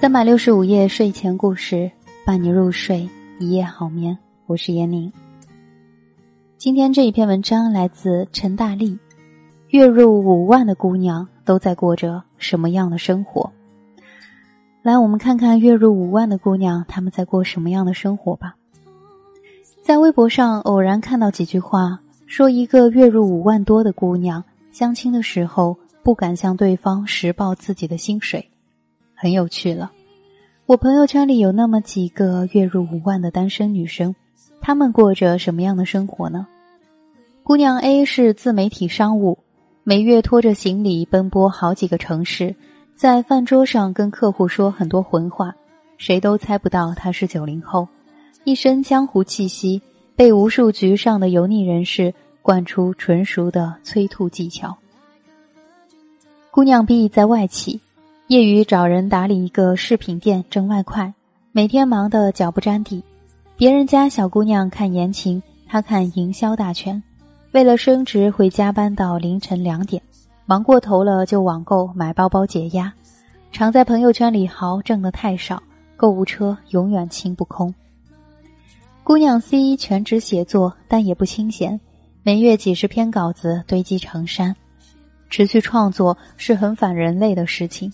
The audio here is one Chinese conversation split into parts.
三百六十五夜睡前故事，伴你入睡，一夜好眠。我是闫宁。今天这一篇文章来自陈大力。月入五万的姑娘都在过着什么样的生活？来，我们看看月入五万的姑娘她们在过什么样的生活吧。在微博上偶然看到几句话，说一个月入五万多的姑娘相亲的时候不敢向对方实报自己的薪水。很有趣了，我朋友圈里有那么几个月入五万的单身女生，她们过着什么样的生活呢？姑娘 A 是自媒体商务，每月拖着行李奔波好几个城市，在饭桌上跟客户说很多混话，谁都猜不到她是九零后，一身江湖气息，被无数局上的油腻人士灌出纯熟的催吐技巧。姑娘 B 在外企。业余找人打理一个饰品店挣外快，每天忙得脚不沾地。别人家小姑娘看言情，她看营销大全。为了升职会加班到凌晨两点，忙过头了就网购买包包解压。常在朋友圈里豪挣的太少，购物车永远清不空。姑娘 C 全职写作，但也不清闲，每月几十篇稿子堆积成山。持续创作是很反人类的事情。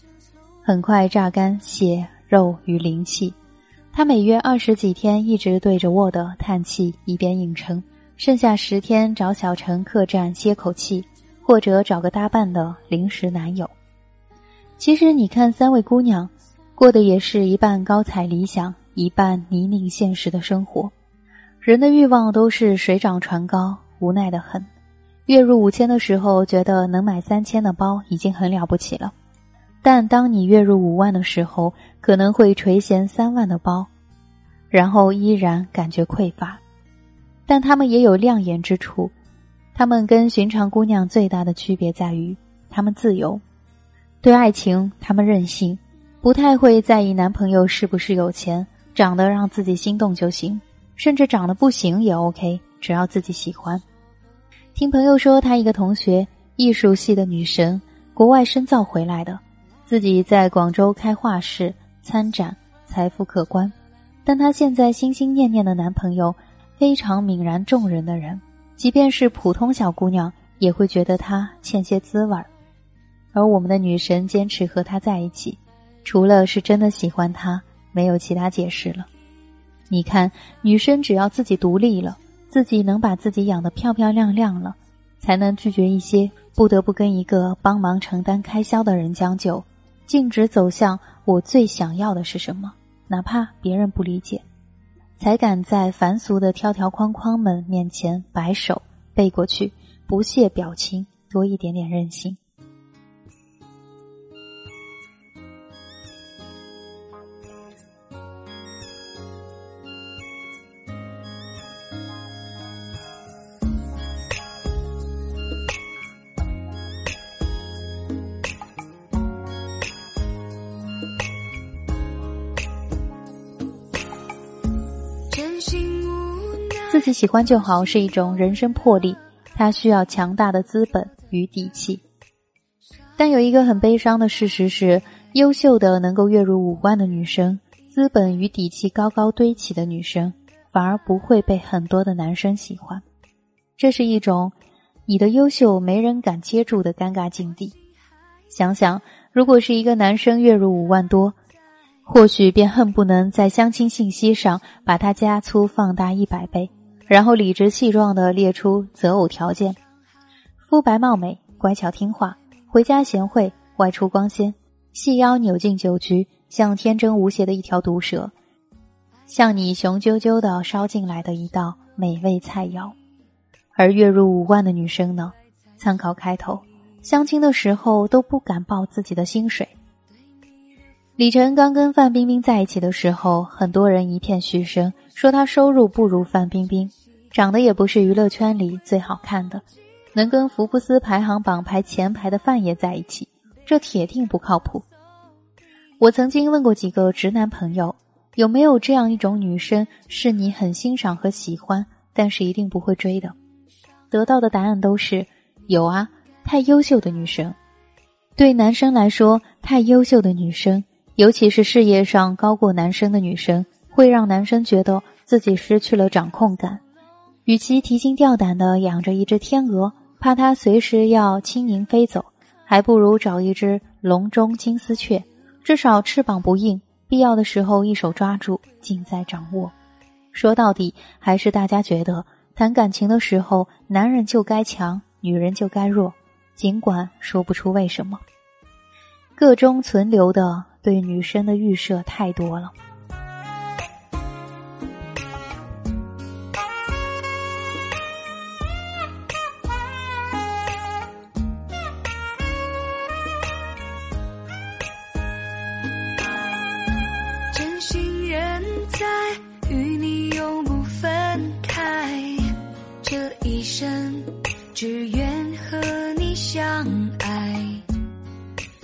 很快榨干血肉与灵气，他每月二十几天一直对着 Word 叹气，一边硬撑，剩下十天找小城客栈歇口气，或者找个搭伴的临时男友。其实你看，三位姑娘过的也是一半高彩理想，一半泥泞现实的生活。人的欲望都是水涨船高，无奈的很。月入五千的时候，觉得能买三千的包已经很了不起了。但当你月入五万的时候，可能会垂涎三万的包，然后依然感觉匮乏。但他们也有亮眼之处，他们跟寻常姑娘最大的区别在于，他们自由，对爱情他们任性，不太会在意男朋友是不是有钱，长得让自己心动就行，甚至长得不行也 OK，只要自己喜欢。听朋友说，他一个同学，艺术系的女神，国外深造回来的。自己在广州开画室参展，财富可观，但她现在心心念念的男朋友非常泯然众人的人，即便是普通小姑娘也会觉得他欠些滋味儿。而我们的女神坚持和他在一起，除了是真的喜欢他，没有其他解释了。你看，女生只要自己独立了，自己能把自己养得漂漂亮亮了，才能拒绝一些不得不跟一个帮忙承担开销的人将就。径直走向我最想要的是什么，哪怕别人不理解，才敢在凡俗的条条框框们面前摆手背过去，不屑表情，多一点点任性。自己喜欢就好是一种人生魄力，它需要强大的资本与底气。但有一个很悲伤的事实是，优秀的能够月入五万的女生，资本与底气高高堆起的女生，反而不会被很多的男生喜欢。这是一种你的优秀没人敢接住的尴尬境地。想想，如果是一个男生月入五万多，或许便恨不能在相亲信息上把他加粗放大一百倍。然后理直气壮地列出择偶条件：肤白貌美、乖巧听话、回家贤惠、外出光鲜、细腰扭进酒局，像天真无邪的一条毒蛇，像你雄赳赳的烧进来的一道美味菜肴。而月入五万的女生呢？参考开头，相亲的时候都不敢报自己的薪水。李晨刚跟范冰冰在一起的时候，很多人一片嘘声，说他收入不如范冰冰，长得也不是娱乐圈里最好看的，能跟福布斯排行榜排前排的范爷在一起，这铁定不靠谱。我曾经问过几个直男朋友，有没有这样一种女生是你很欣赏和喜欢，但是一定不会追的？得到的答案都是有啊，太优秀的女生。对男生来说，太优秀的女生。尤其是事业上高过男生的女生，会让男生觉得自己失去了掌控感。与其提心吊胆的养着一只天鹅，怕它随时要轻盈飞走，还不如找一只笼中金丝雀，至少翅膀不硬，必要的时候一手抓住，尽在掌握。说到底，还是大家觉得谈感情的时候，男人就该强，女人就该弱，尽管说不出为什么。个中存留的对女生的预设太多了。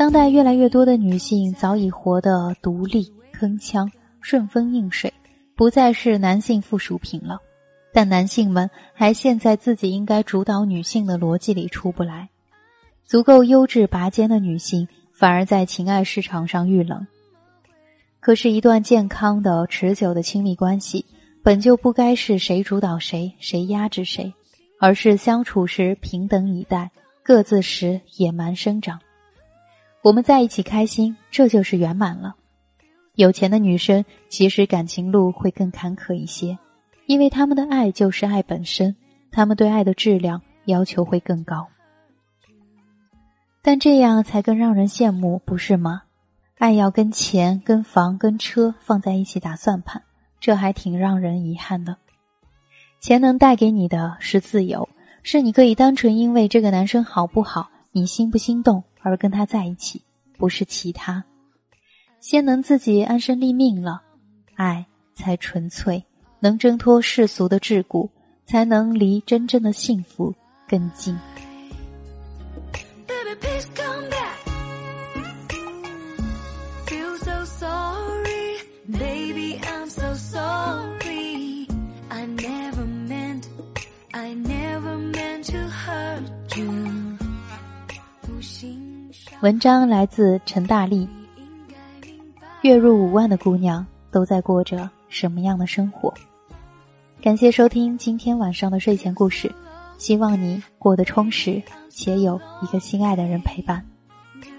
当代越来越多的女性早已活得独立、铿锵、顺风应水，不再是男性附属品了。但男性们还陷在自己应该主导女性的逻辑里出不来。足够优质拔尖的女性，反而在情爱市场上遇冷。可是，一段健康的、持久的亲密关系，本就不该是谁主导谁，谁压制谁，而是相处时平等以待，各自时野蛮生长。我们在一起开心，这就是圆满了。有钱的女生其实感情路会更坎坷一些，因为他们的爱就是爱本身，他们对爱的质量要求会更高。但这样才更让人羡慕，不是吗？爱要跟钱、跟房、跟车放在一起打算盘，这还挺让人遗憾的。钱能带给你的是自由，是你可以单纯因为这个男生好不好，你心不心动。而跟他在一起，不是其他，先能自己安身立命了，爱才纯粹，能挣脱世俗的桎梏，才能离真正的幸福更近。文章来自陈大力。月入五万的姑娘都在过着什么样的生活？感谢收听今天晚上的睡前故事，希望你过得充实且有一个心爱的人陪伴。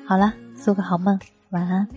好了，做个好梦，晚安。